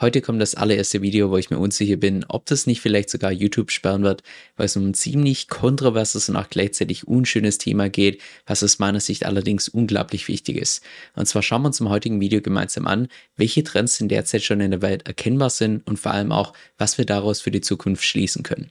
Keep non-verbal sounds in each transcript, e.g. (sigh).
Heute kommt das allererste Video, wo ich mir unsicher bin, ob das nicht vielleicht sogar YouTube sperren wird, weil es um ein ziemlich kontroverses und auch gleichzeitig unschönes Thema geht, was aus meiner Sicht allerdings unglaublich wichtig ist. Und zwar schauen wir uns im heutigen Video gemeinsam an, welche Trends in derzeit schon in der Welt erkennbar sind und vor allem auch, was wir daraus für die Zukunft schließen können.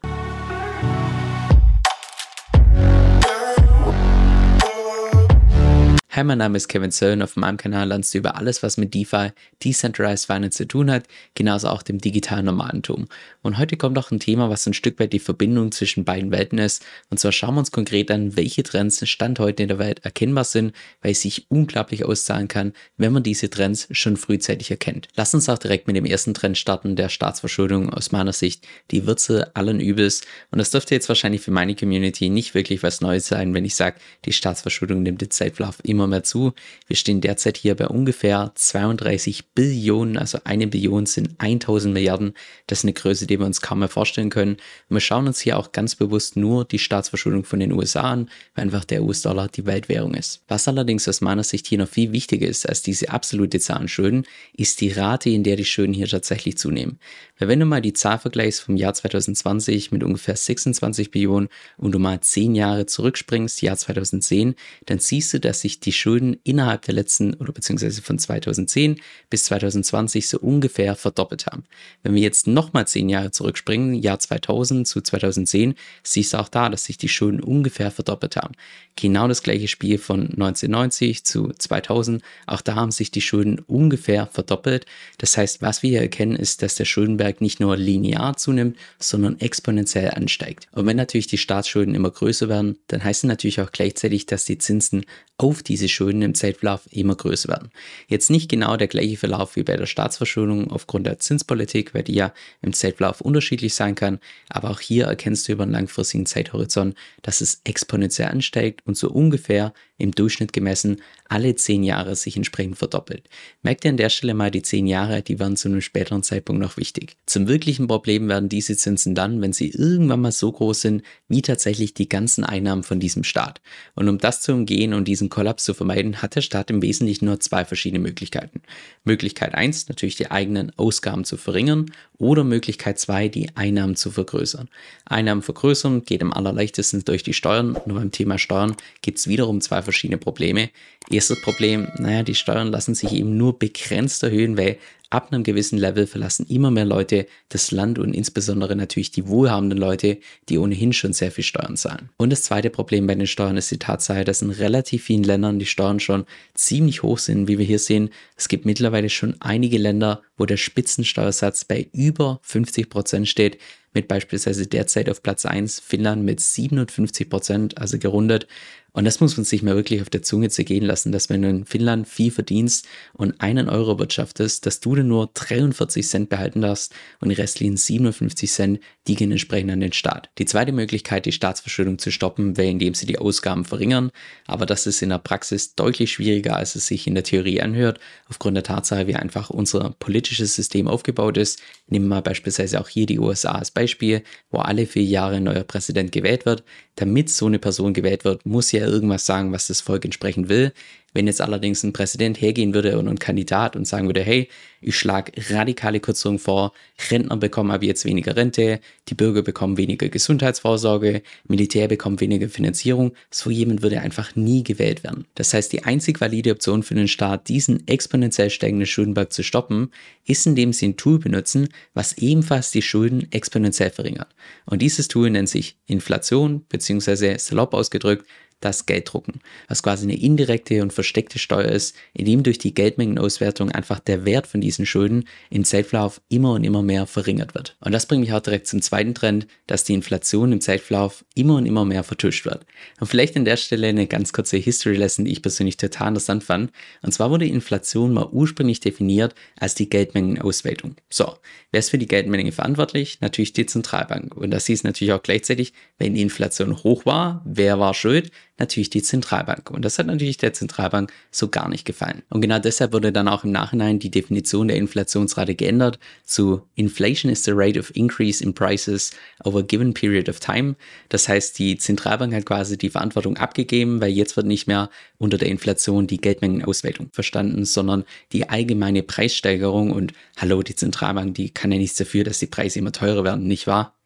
Hi, mein Name ist Kevin Sölln. Auf meinem Kanal lernst du über alles, was mit DeFi, Decentralized Finance zu tun hat, genauso auch dem digitalen Nomadentum. Und heute kommt auch ein Thema, was ein Stück weit die Verbindung zwischen beiden Welten ist. Und zwar schauen wir uns konkret an, welche Trends Stand heute in der Welt erkennbar sind, weil es sich unglaublich auszahlen kann, wenn man diese Trends schon frühzeitig erkennt. Lass uns auch direkt mit dem ersten Trend starten, der Staatsverschuldung aus meiner Sicht die Wurzel allen Übels. Und das dürfte jetzt wahrscheinlich für meine Community nicht wirklich was Neues sein, wenn ich sage, die Staatsverschuldung nimmt den Zeitverlauf immer mehr zu. Wir stehen derzeit hier bei ungefähr 32 Billionen, also eine Billion sind 1000 Milliarden. Das ist eine Größe, die wir uns kaum mehr vorstellen können. Und wir schauen uns hier auch ganz bewusst nur die Staatsverschuldung von den USA an, weil einfach der US-Dollar die Weltwährung ist. Was allerdings aus meiner Sicht hier noch viel wichtiger ist als diese absolute Zahl an Schulden, ist die Rate, in der die Schulden hier tatsächlich zunehmen. Wenn du mal die Zahl vergleichst vom Jahr 2020 mit ungefähr 26 Billionen und du mal 10 Jahre zurückspringst, Jahr 2010, dann siehst du, dass sich die Schulden innerhalb der letzten oder beziehungsweise von 2010 bis 2020 so ungefähr verdoppelt haben. Wenn wir jetzt nochmal 10 Jahre zurückspringen, Jahr 2000 zu 2010, siehst du auch da, dass sich die Schulden ungefähr verdoppelt haben. Genau das gleiche Spiel von 1990 zu 2000, auch da haben sich die Schulden ungefähr verdoppelt. Das heißt, was wir hier erkennen, ist, dass der Schuldenberg Netzwerk nicht nur linear zunimmt, sondern exponentiell ansteigt. Und wenn natürlich die Staatsschulden immer größer werden, dann heißt es natürlich auch gleichzeitig, dass die Zinsen auf diese Schulden im Zeitverlauf immer größer werden. Jetzt nicht genau der gleiche Verlauf wie bei der Staatsverschuldung aufgrund der Zinspolitik, weil die ja im Zeitverlauf unterschiedlich sein kann, aber auch hier erkennst du über einen langfristigen Zeithorizont, dass es exponentiell ansteigt und so ungefähr im Durchschnitt gemessen alle zehn Jahre sich entsprechend verdoppelt. Merkt ihr an der Stelle mal die zehn Jahre, die werden zu einem späteren Zeitpunkt noch wichtig. Zum wirklichen Problem werden diese Zinsen dann, wenn sie irgendwann mal so groß sind, wie tatsächlich die ganzen Einnahmen von diesem Staat. Und um das zu umgehen und diesen Kollaps zu vermeiden, hat der Staat im Wesentlichen nur zwei verschiedene Möglichkeiten. Möglichkeit eins natürlich die eigenen Ausgaben zu verringern oder Möglichkeit zwei die Einnahmen zu vergrößern. Einnahmen vergrößern geht am allerleichtesten durch die Steuern. Nur beim Thema Steuern gibt es wiederum zwei verschiedene Probleme. Erstes Problem, naja, die Steuern lassen sich eben nur begrenzt erhöhen, weil ab einem gewissen Level verlassen immer mehr Leute das Land und insbesondere natürlich die wohlhabenden Leute, die ohnehin schon sehr viel Steuern zahlen. Und das zweite Problem bei den Steuern ist die Tatsache, dass in relativ vielen Ländern die Steuern schon ziemlich hoch sind, wie wir hier sehen. Es gibt mittlerweile schon einige Länder, wo der Spitzensteuersatz bei über 50 Prozent steht mit beispielsweise derzeit auf Platz 1 Finnland mit 57 Prozent, also gerundet. Und das muss man sich mal wirklich auf der Zunge zergehen lassen, dass wenn du in Finnland viel verdienst und einen Euro wirtschaftest, dass du dann nur 43 Cent behalten darfst und die restlichen 57 Cent, die gehen entsprechend an den Staat. Die zweite Möglichkeit, die Staatsverschuldung zu stoppen, wäre, indem sie die Ausgaben verringern. Aber das ist in der Praxis deutlich schwieriger, als es sich in der Theorie anhört, aufgrund der Tatsache, wie einfach unser politisches System aufgebaut ist. Nehmen wir beispielsweise auch hier die USA als Beispiel, wo alle vier Jahre ein neuer Präsident gewählt wird. Damit so eine Person gewählt wird, muss ja irgendwas sagen, was das Volk entsprechend will. Wenn jetzt allerdings ein Präsident hergehen würde und ein Kandidat und sagen würde, hey, ich schlage radikale Kürzungen vor, Rentner bekommen aber jetzt weniger Rente, die Bürger bekommen weniger Gesundheitsvorsorge, Militär bekommt weniger Finanzierung, so jemand würde einfach nie gewählt werden. Das heißt, die einzig valide Option für den Staat, diesen exponentiell steigenden Schuldenberg zu stoppen, ist, indem sie ein Tool benutzen, was ebenfalls die Schulden exponentiell verringert. Und dieses Tool nennt sich Inflation, beziehungsweise salopp ausgedrückt, das Gelddrucken, was quasi eine indirekte und versteckte Steuer ist, indem durch die Geldmengenauswertung einfach der Wert von diesen Schulden im Zeitverlauf immer und immer mehr verringert wird. Und das bringt mich auch direkt zum zweiten Trend, dass die Inflation im Zeitverlauf immer und immer mehr vertuscht wird. Und vielleicht an der Stelle eine ganz kurze History Lesson, die ich persönlich total interessant fand. Und zwar wurde Inflation mal ursprünglich definiert als die Geldmengenauswertung. So, wer ist für die Geldmenge verantwortlich? Natürlich die Zentralbank. Und das hieß natürlich auch gleichzeitig, wenn die Inflation hoch war, wer war schuld? Natürlich die Zentralbank. Und das hat natürlich der Zentralbank so gar nicht gefallen. Und genau deshalb wurde dann auch im Nachhinein die Definition der Inflationsrate geändert zu Inflation is the rate of increase in prices over a given period of time. Das heißt, die Zentralbank hat quasi die Verantwortung abgegeben, weil jetzt wird nicht mehr unter der Inflation die Geldmengenausweitung verstanden, sondern die allgemeine Preissteigerung. Und hallo, die Zentralbank, die kann ja nichts dafür, dass die Preise immer teurer werden, nicht wahr?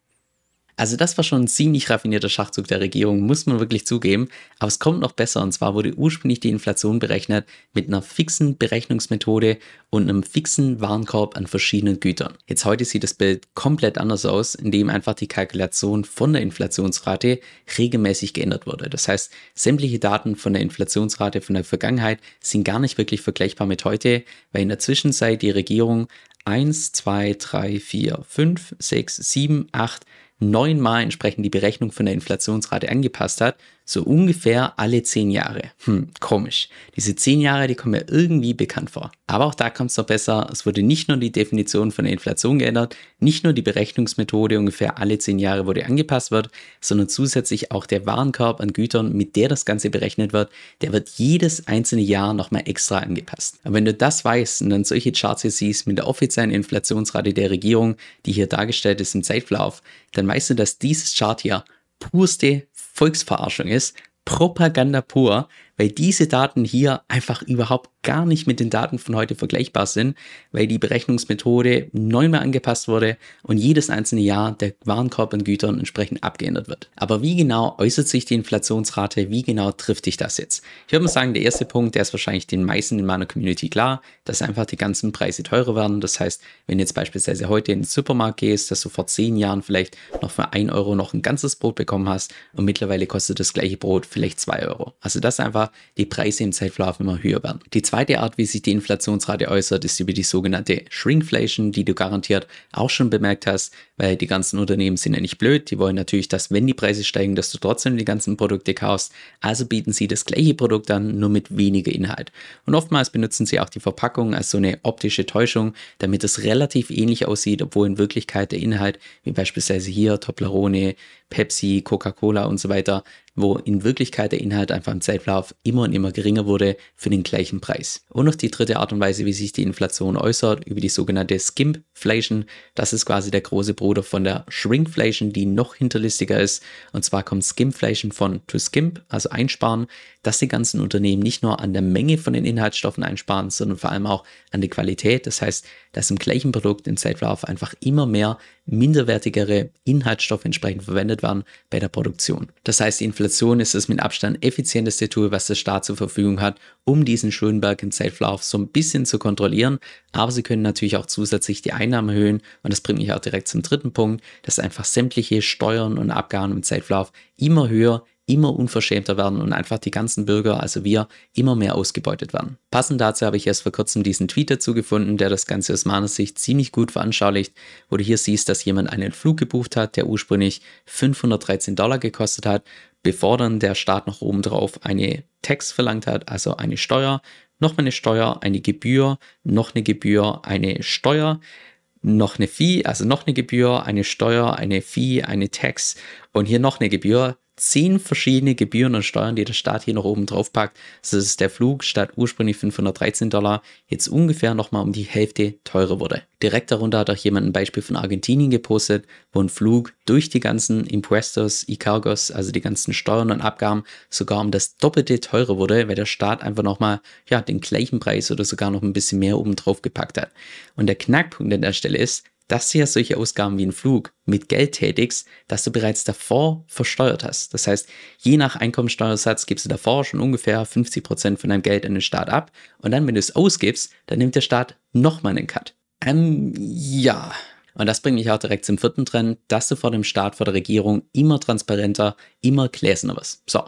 Also das war schon ein ziemlich raffinierter Schachzug der Regierung, muss man wirklich zugeben. Aber es kommt noch besser und zwar wurde ursprünglich die Inflation berechnet mit einer fixen Berechnungsmethode und einem fixen Warenkorb an verschiedenen Gütern. Jetzt heute sieht das Bild komplett anders aus, indem einfach die Kalkulation von der Inflationsrate regelmäßig geändert wurde. Das heißt, sämtliche Daten von der Inflationsrate von der Vergangenheit sind gar nicht wirklich vergleichbar mit heute, weil in der Zwischenzeit die Regierung 1, 2, 3, 4, 5, 6, 7, 8 neunmal entsprechend die Berechnung von der Inflationsrate angepasst hat so ungefähr alle zehn Jahre. Hm, komisch. Diese zehn Jahre, die kommen mir irgendwie bekannt vor. Aber auch da kommt es noch besser. Es wurde nicht nur die Definition von der Inflation geändert, nicht nur die Berechnungsmethode ungefähr alle zehn Jahre wurde angepasst wird, sondern zusätzlich auch der Warenkorb an Gütern, mit der das Ganze berechnet wird, der wird jedes einzelne Jahr nochmal extra angepasst. Aber wenn du das weißt und dann solche Charts hier siehst mit der offiziellen Inflationsrate der Regierung, die hier dargestellt ist im Zeitverlauf, dann weißt du, dass dieses Chart hier purste Volksverarschung ist, Propaganda pur, weil diese Daten hier einfach überhaupt gar nicht mit den Daten von heute vergleichbar sind, weil die Berechnungsmethode neunmal angepasst wurde und jedes einzelne Jahr der Warenkorb an Gütern entsprechend abgeändert wird. Aber wie genau äußert sich die Inflationsrate? Wie genau trifft dich das jetzt? Ich würde mal sagen, der erste Punkt, der ist wahrscheinlich den meisten in meiner Community klar, dass einfach die ganzen Preise teurer werden. Das heißt, wenn du jetzt beispielsweise heute in den Supermarkt gehst, dass du vor zehn Jahren vielleicht noch für ein Euro noch ein ganzes Brot bekommen hast und mittlerweile kostet das gleiche Brot vielleicht zwei Euro. Also das ist einfach die Preise im Zeitverlauf immer höher werden. Die zweite Art, wie sich die Inflationsrate äußert, ist über die sogenannte Shrinkflation, die du garantiert auch schon bemerkt hast, weil die ganzen Unternehmen sind ja nicht blöd. Die wollen natürlich, dass wenn die Preise steigen, dass du trotzdem die ganzen Produkte kaufst. Also bieten sie das gleiche Produkt an, nur mit weniger Inhalt. Und oftmals benutzen sie auch die Verpackung als so eine optische Täuschung, damit es relativ ähnlich aussieht, obwohl in Wirklichkeit der Inhalt, wie beispielsweise hier Toblerone, Pepsi, Coca-Cola und so weiter, wo in Wirklichkeit der Inhalt einfach im Zeitverlauf immer und immer geringer wurde für den gleichen Preis. Und noch die dritte Art und Weise, wie sich die Inflation äußert, über die sogenannte Skimpflation. Das ist quasi der große Bruder von der Shrinkflation, die noch hinterlistiger ist. Und zwar kommt Skimpflation von to skimp, also einsparen, dass die ganzen Unternehmen nicht nur an der Menge von den Inhaltsstoffen einsparen, sondern vor allem auch an der Qualität. Das heißt, dass im gleichen Produkt im Zeitverlauf einfach immer mehr minderwertigere Inhaltsstoffe entsprechend verwendet werden bei der Produktion. Das heißt, die Inflation ist das mit Abstand effizienteste Tool, was der Staat zur Verfügung hat, um diesen Schuldenberg im Zeitverlauf so ein bisschen zu kontrollieren. Aber sie können natürlich auch zusätzlich die Einnahmen erhöhen. Und das bringt mich auch direkt zum dritten Punkt, dass einfach sämtliche Steuern und Abgaben im Zeitverlauf immer höher, immer unverschämter werden und einfach die ganzen Bürger, also wir, immer mehr ausgebeutet werden. Passend dazu habe ich erst vor kurzem diesen Tweet dazu gefunden, der das Ganze aus meiner Sicht ziemlich gut veranschaulicht, wo du hier siehst, dass jemand einen Flug gebucht hat, der ursprünglich 513 Dollar gekostet hat, bevor dann der Staat noch obendrauf eine Tax verlangt hat, also eine Steuer, noch eine Steuer, eine Gebühr, noch eine Gebühr, eine Steuer, noch eine Fee, also noch eine Gebühr, eine Steuer, eine Fee, eine Tax und hier noch eine Gebühr zehn verschiedene Gebühren und Steuern, die der Staat hier noch oben drauf packt. Das ist der Flug statt ursprünglich 513 Dollar jetzt ungefähr nochmal um die Hälfte teurer wurde. Direkt darunter hat auch jemand ein Beispiel von Argentinien gepostet, wo ein Flug durch die ganzen Impuestos, E-Cargos, also die ganzen Steuern und Abgaben, sogar um das Doppelte teurer wurde, weil der Staat einfach nochmal, ja, den gleichen Preis oder sogar noch ein bisschen mehr oben drauf gepackt hat. Und der Knackpunkt an der Stelle ist, dass du ja solche Ausgaben wie ein Flug mit Geld tätigst, das du bereits davor versteuert hast. Das heißt, je nach Einkommensteuersatz gibst du davor schon ungefähr 50 Prozent von deinem Geld an den Staat ab und dann, wenn du es ausgibst, dann nimmt der Staat nochmal einen Cut. Ähm, ja. Und das bringt mich auch direkt zum vierten Trend, dass du vor dem Staat, vor der Regierung immer transparenter, immer gläserner wirst. So,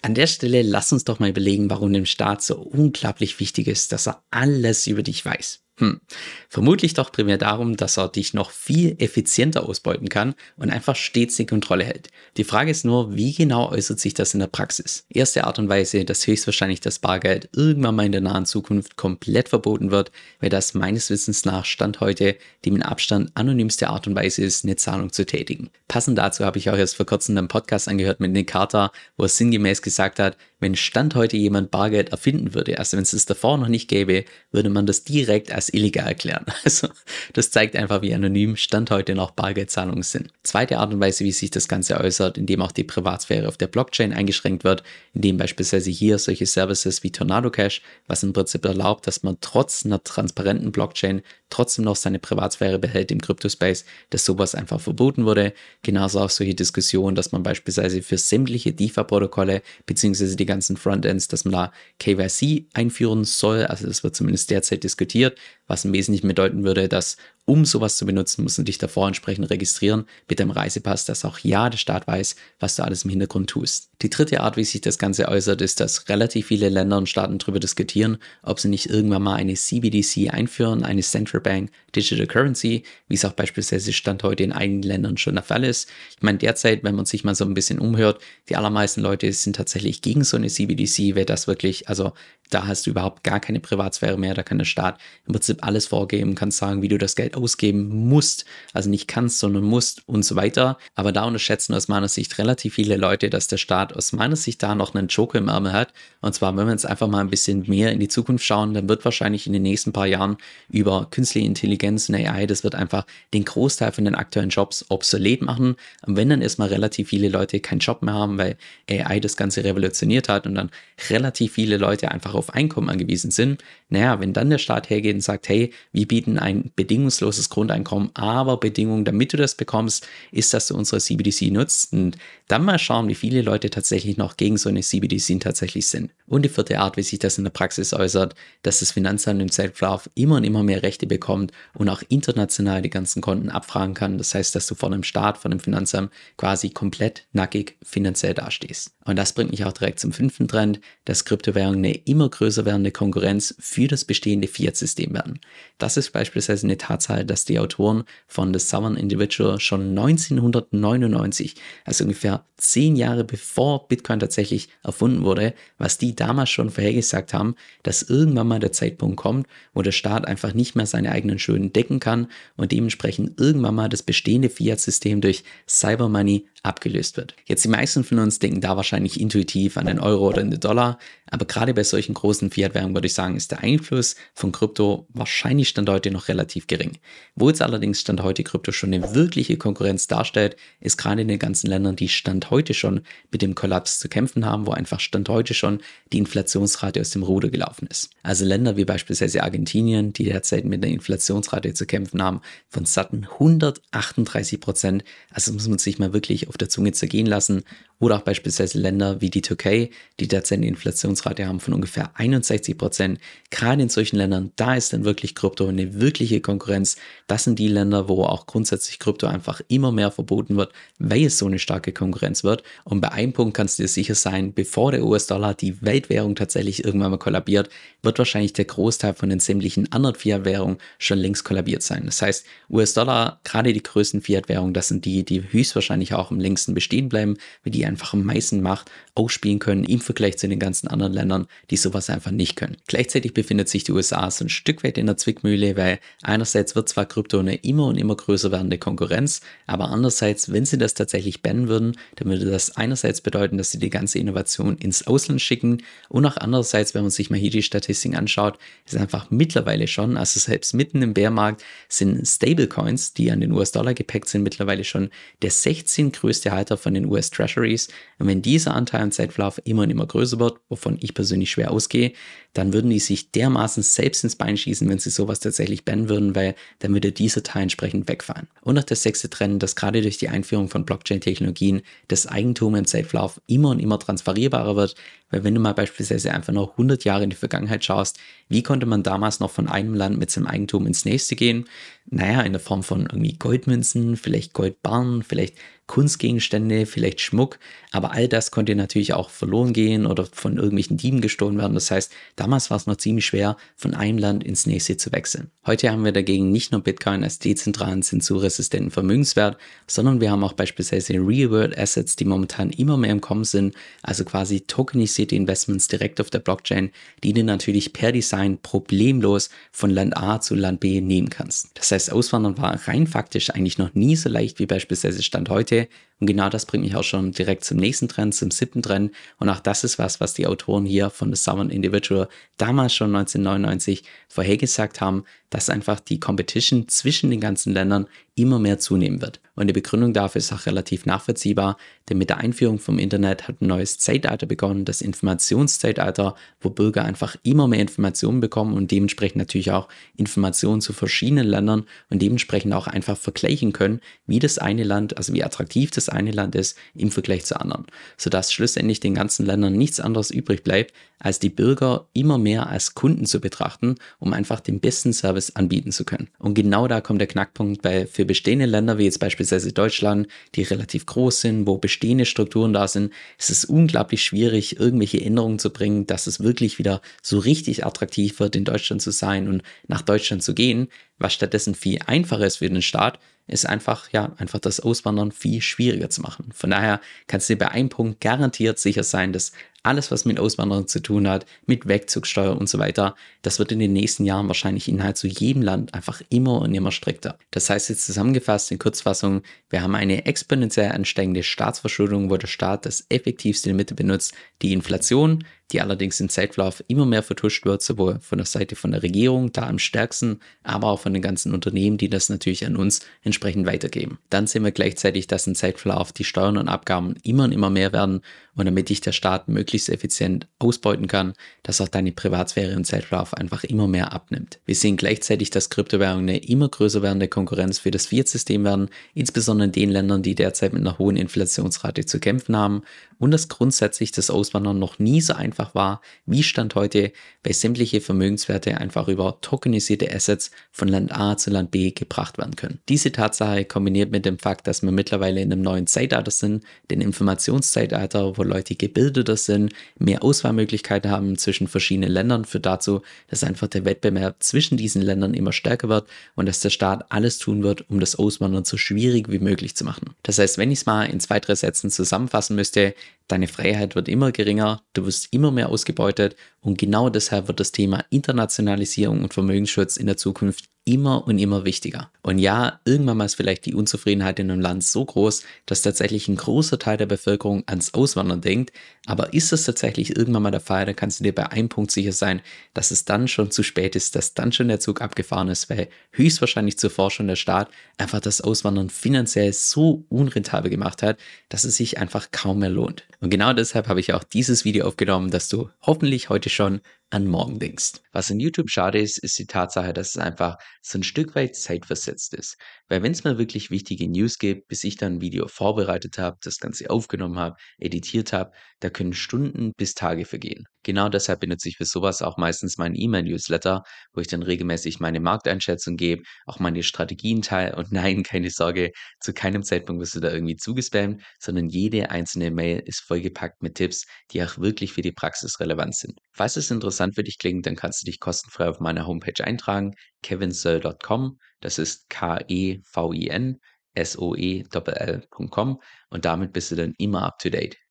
an der Stelle lass uns doch mal überlegen, warum dem Staat so unglaublich wichtig ist, dass er alles über dich weiß. Hm. Vermutlich doch primär darum, dass er dich noch viel effizienter ausbeuten kann und einfach stets die Kontrolle hält. Die Frage ist nur, wie genau äußert sich das in der Praxis? Erste Art und Weise, dass höchstwahrscheinlich das Bargeld irgendwann mal in der nahen Zukunft komplett verboten wird, weil das meines Wissens nach Stand heute die mit Abstand anonymste Art und Weise ist, eine Zahlung zu tätigen. Passend dazu habe ich auch erst vor kurzem einen Podcast angehört mit Nick Carter, wo er sinngemäß gesagt hat, wenn Stand heute jemand Bargeld erfinden würde, also wenn es es davor noch nicht gäbe, würde man das direkt als illegal erklären. (laughs) Also das zeigt einfach, wie anonym Stand heute noch Bargeldzahlungen sind. Zweite Art und Weise, wie sich das Ganze äußert, indem auch die Privatsphäre auf der Blockchain eingeschränkt wird, indem beispielsweise hier solche Services wie Tornado Cash, was im Prinzip erlaubt, dass man trotz einer transparenten Blockchain trotzdem noch seine Privatsphäre behält im Crypto-Space, dass sowas einfach verboten wurde. Genauso auch solche Diskussionen, dass man beispielsweise für sämtliche DeFi-Protokolle beziehungsweise die ganzen Frontends, dass man da KYC einführen soll. Also das wird zumindest derzeit diskutiert, was im Wesentlichen bedeuten würde, dass um sowas zu benutzen, musst du dich davor entsprechend registrieren mit deinem Reisepass, dass auch ja der Staat weiß, was du alles im Hintergrund tust. Die dritte Art, wie sich das Ganze äußert, ist, dass relativ viele Länder und Staaten darüber diskutieren, ob sie nicht irgendwann mal eine CBDC einführen, eine Central Bank Digital Currency, wie es auch beispielsweise Stand heute in einigen Ländern schon der Fall ist. Ich meine, derzeit, wenn man sich mal so ein bisschen umhört, die allermeisten Leute sind tatsächlich gegen so eine CBDC, weil das wirklich, also da hast du überhaupt gar keine Privatsphäre mehr, da kann der Staat im Prinzip alles vorgeben, kann sagen, wie du das Geld ausgeben musst, also nicht kannst, sondern musst und so weiter. Aber da unterschätzen aus meiner Sicht relativ viele Leute, dass der Staat aus meiner Sicht da noch einen Joker im Ärmel hat. Und zwar, wenn wir jetzt einfach mal ein bisschen mehr in die Zukunft schauen, dann wird wahrscheinlich in den nächsten paar Jahren über künstliche Intelligenz und AI, das wird einfach den Großteil von den aktuellen Jobs obsolet machen. Und wenn dann erstmal relativ viele Leute keinen Job mehr haben, weil AI das Ganze revolutioniert hat und dann relativ viele Leute einfach auf Einkommen angewiesen sind, naja, wenn dann der Staat hergeht und sagt, hey, wir bieten ein bedingungsloses Grundeinkommen, aber Bedingung, damit du das bekommst, ist, dass du unsere CBDC nutzt und dann mal schauen, wie viele Leute tatsächlich noch gegen so eine CBDC tatsächlich sind. Und die vierte Art, wie sich das in der Praxis äußert, dass das Finanzamt im Self-Love immer und immer mehr Rechte bekommt und auch international die ganzen Konten abfragen kann. Das heißt, dass du vor einem Staat, vor einem Finanzamt quasi komplett nackig finanziell dastehst. Und das bringt mich auch direkt zum fünften Trend, dass Kryptowährungen eine immer größer werdende Konkurrenz für das bestehende Fiat-System werden. Das ist beispielsweise eine Tatsache, dass die Autoren von The Southern Individual schon 1999, also ungefähr zehn Jahre bevor Bitcoin tatsächlich erfunden wurde, was die damals schon vorhergesagt haben, dass irgendwann mal der Zeitpunkt kommt, wo der Staat einfach nicht mehr seine eigenen Schulden decken kann und dementsprechend irgendwann mal das bestehende Fiat-System durch Cyber Money abgelöst wird. Jetzt die meisten von uns denken da wahrscheinlich intuitiv an den Euro oder den Dollar, aber gerade bei solchen großen Fiat-Währungen würde ich sagen, ist der Einfluss von Krypto wahrscheinlich Stand heute noch relativ gering. Wo jetzt allerdings Stand heute Krypto schon eine wirkliche Konkurrenz darstellt, ist gerade in den ganzen Ländern, die Stand heute schon mit dem Kollaps zu kämpfen haben, wo einfach Stand heute schon die Inflationsrate aus dem Ruder gelaufen ist. Also Länder wie beispielsweise Argentinien, die derzeit mit der Inflationsrate zu kämpfen haben, von satten 138 Prozent. Also muss man sich mal wirklich auf der Zunge zergehen lassen. Oder auch beispielsweise Länder wie die Türkei, die derzeit eine Inflationsrate haben von ungefähr 61 Prozent. Gerade in solchen Ländern, da ist dann wirklich Krypto eine wirkliche Konkurrenz. Das sind die Länder, wo auch grundsätzlich Krypto einfach immer mehr verboten wird, weil es so eine starke Konkurrenz wird. Und bei einem Punkt kannst du dir sicher sein, bevor der US-Dollar die Weltwährung tatsächlich irgendwann mal kollabiert, wird wahrscheinlich der Großteil von den sämtlichen anderen Fiat-Währungen schon längst kollabiert sein. Das heißt, US-Dollar, gerade die größten Fiat-Währungen, das sind die, die höchstwahrscheinlich auch am längsten bestehen bleiben, weil die einfach am meisten Macht ausspielen können im Vergleich zu den ganzen anderen Ländern, die sowas einfach nicht können. Gleichzeitig befindet sich die USA so ein Stück weit in der Zwickmühle, weil einerseits wird zwar Krypto eine immer und immer größer werdende Konkurrenz, aber andererseits, wenn sie das tatsächlich bannen würden, dann würde das einerseits bedeuten, dass sie die ganze Innovation ins Ausland schicken und auch andererseits, wenn man sich mal hier die Statistiken anschaut, ist einfach mittlerweile schon, also selbst mitten im Bärmarkt sind Stablecoins, die an den US-Dollar gepackt sind, mittlerweile schon der 16 größte Halter von den US Treasuries. Und wenn dieser Anteil an Zeitverlauf immer und immer größer wird, wovon ich persönlich schwer ausgehe, dann würden die sich dermaßen selbst ins Bein schießen, wenn sie sowas tatsächlich bannen würden, weil dann würde dieser Teil entsprechend wegfallen. Und noch der sechste Trend, dass gerade durch die Einführung von Blockchain-Technologien das Eigentum im Zeitverlauf immer und immer transferierbarer wird, weil wenn du mal beispielsweise einfach noch 100 Jahre in die Vergangenheit schaust, wie konnte man damals noch von einem Land mit seinem Eigentum ins nächste gehen? Naja, in der Form von irgendwie Goldmünzen, vielleicht Goldbarren, vielleicht Kunstgegenstände, vielleicht Schmuck, aber all das konnte natürlich auch verloren gehen oder von irgendwelchen Dieben gestohlen werden. Das heißt, da damals war es noch ziemlich schwer, von einem Land ins nächste zu wechseln. Heute haben wir dagegen nicht nur Bitcoin als dezentralen, zensurresistenten Vermögenswert, sondern wir haben auch beispielsweise Real-World Assets, die momentan immer mehr im Kommen sind, also quasi tokenisierte Investments direkt auf der Blockchain, die du natürlich per Design problemlos von Land A zu Land B nehmen kannst. Das heißt, Auswandern war rein faktisch eigentlich noch nie so leicht wie beispielsweise Stand heute, que und genau das bringt mich auch schon direkt zum nächsten Trend, zum siebten Trend. Und auch das ist was, was die Autoren hier von The Sovereign Individual damals schon 1999 vorhergesagt haben, dass einfach die Competition zwischen den ganzen Ländern immer mehr zunehmen wird. Und die Begründung dafür ist auch relativ nachvollziehbar, denn mit der Einführung vom Internet hat ein neues Zeitalter begonnen, das Informationszeitalter, wo Bürger einfach immer mehr Informationen bekommen und dementsprechend natürlich auch Informationen zu verschiedenen Ländern und dementsprechend auch einfach vergleichen können, wie das eine Land, also wie attraktiv das eine Land ist im Vergleich zu anderen, sodass schlussendlich den ganzen Ländern nichts anderes übrig bleibt, als die Bürger immer mehr als Kunden zu betrachten, um einfach den besten Service anbieten zu können. Und genau da kommt der Knackpunkt bei für bestehende Länder wie jetzt beispielsweise Deutschland, die relativ groß sind, wo bestehende Strukturen da sind, ist es unglaublich schwierig, irgendwelche Änderungen zu bringen, dass es wirklich wieder so richtig attraktiv wird, in Deutschland zu sein und nach Deutschland zu gehen, was stattdessen viel einfacher ist für den Staat, ist einfach, ja, einfach das Auswandern viel schwieriger zu machen. Von daher kannst du dir bei einem Punkt garantiert sicher sein, dass alles, was mit Auswanderung zu tun hat, mit Wegzugsteuer und so weiter, das wird in den nächsten Jahren wahrscheinlich innerhalb zu jedem Land einfach immer und immer strikter. Das heißt jetzt zusammengefasst in Kurzfassung, wir haben eine exponentiell ansteigende Staatsverschuldung, wo der Staat das effektivste Mittel benutzt, die Inflation, die allerdings im Zeitverlauf immer mehr vertuscht wird, sowohl von der Seite von der Regierung, da am stärksten, aber auch von den ganzen Unternehmen, die das natürlich an uns entsprechend weitergeben. Dann sehen wir gleichzeitig, dass im Zeitverlauf die Steuern und Abgaben immer und immer mehr werden und damit dich der Staat möglichst effizient ausbeuten kann, dass auch deine Privatsphäre im Zeitverlauf einfach immer mehr abnimmt. Wir sehen gleichzeitig, dass Kryptowährungen eine immer größer werdende Konkurrenz für das Fiat-System werden, insbesondere in den Ländern, die derzeit mit einer hohen Inflationsrate zu kämpfen haben und dass grundsätzlich das Auswandern noch nie so einfach war, wie Stand heute, weil sämtliche Vermögenswerte einfach über tokenisierte Assets von Land A zu Land B gebracht werden können. Diese Tatsache kombiniert mit dem Fakt, dass wir mittlerweile in einem neuen Zeitalter sind, den Informationszeitalter, wo Leute gebildeter sind, mehr Auswahlmöglichkeiten haben zwischen verschiedenen Ländern, führt dazu, dass einfach der Wettbewerb zwischen diesen Ländern immer stärker wird und dass der Staat alles tun wird, um das Auswandern so schwierig wie möglich zu machen. Das heißt, wenn ich es mal in zwei, drei Sätzen zusammenfassen müsste, Deine Freiheit wird immer geringer, du wirst immer mehr ausgebeutet und genau deshalb wird das Thema Internationalisierung und Vermögensschutz in der Zukunft immer und immer wichtiger. Und ja, irgendwann mal ist vielleicht die Unzufriedenheit in einem Land so groß, dass tatsächlich ein großer Teil der Bevölkerung ans Auswandern denkt. Aber ist das tatsächlich irgendwann mal der Fall, dann kannst du dir bei einem Punkt sicher sein, dass es dann schon zu spät ist, dass dann schon der Zug abgefahren ist, weil höchstwahrscheinlich zuvor schon der Staat einfach das Auswandern finanziell so unrentabel gemacht hat, dass es sich einfach kaum mehr lohnt. Und genau deshalb habe ich auch dieses Video aufgenommen, dass du hoffentlich heute schon an morgen denkst. Was in YouTube schade ist, ist die Tatsache, dass es einfach so ein Stück weit zeitversetzt ist. Weil wenn es mal wirklich wichtige News gibt, bis ich dann ein Video vorbereitet habe, das Ganze aufgenommen habe, editiert habe, da können Stunden bis Tage vergehen. Genau deshalb benutze ich für sowas auch meistens meinen E-Mail-Newsletter, wo ich dann regelmäßig meine Markteinschätzung gebe, auch meine Strategien teile und (laughs) nein, keine Sorge, zu keinem Zeitpunkt wirst du da irgendwie zugespammt, sondern jede einzelne Mail ist vollgepackt mit Tipps, die auch wirklich für die Praxis relevant sind. Falls es interessant für dich klingt, dann kannst du dich kostenfrei auf meiner Homepage eintragen, kevinsoe.com, das ist K-E-V-I-N, S-O-E-L-L.com und damit bist du dann immer up to date.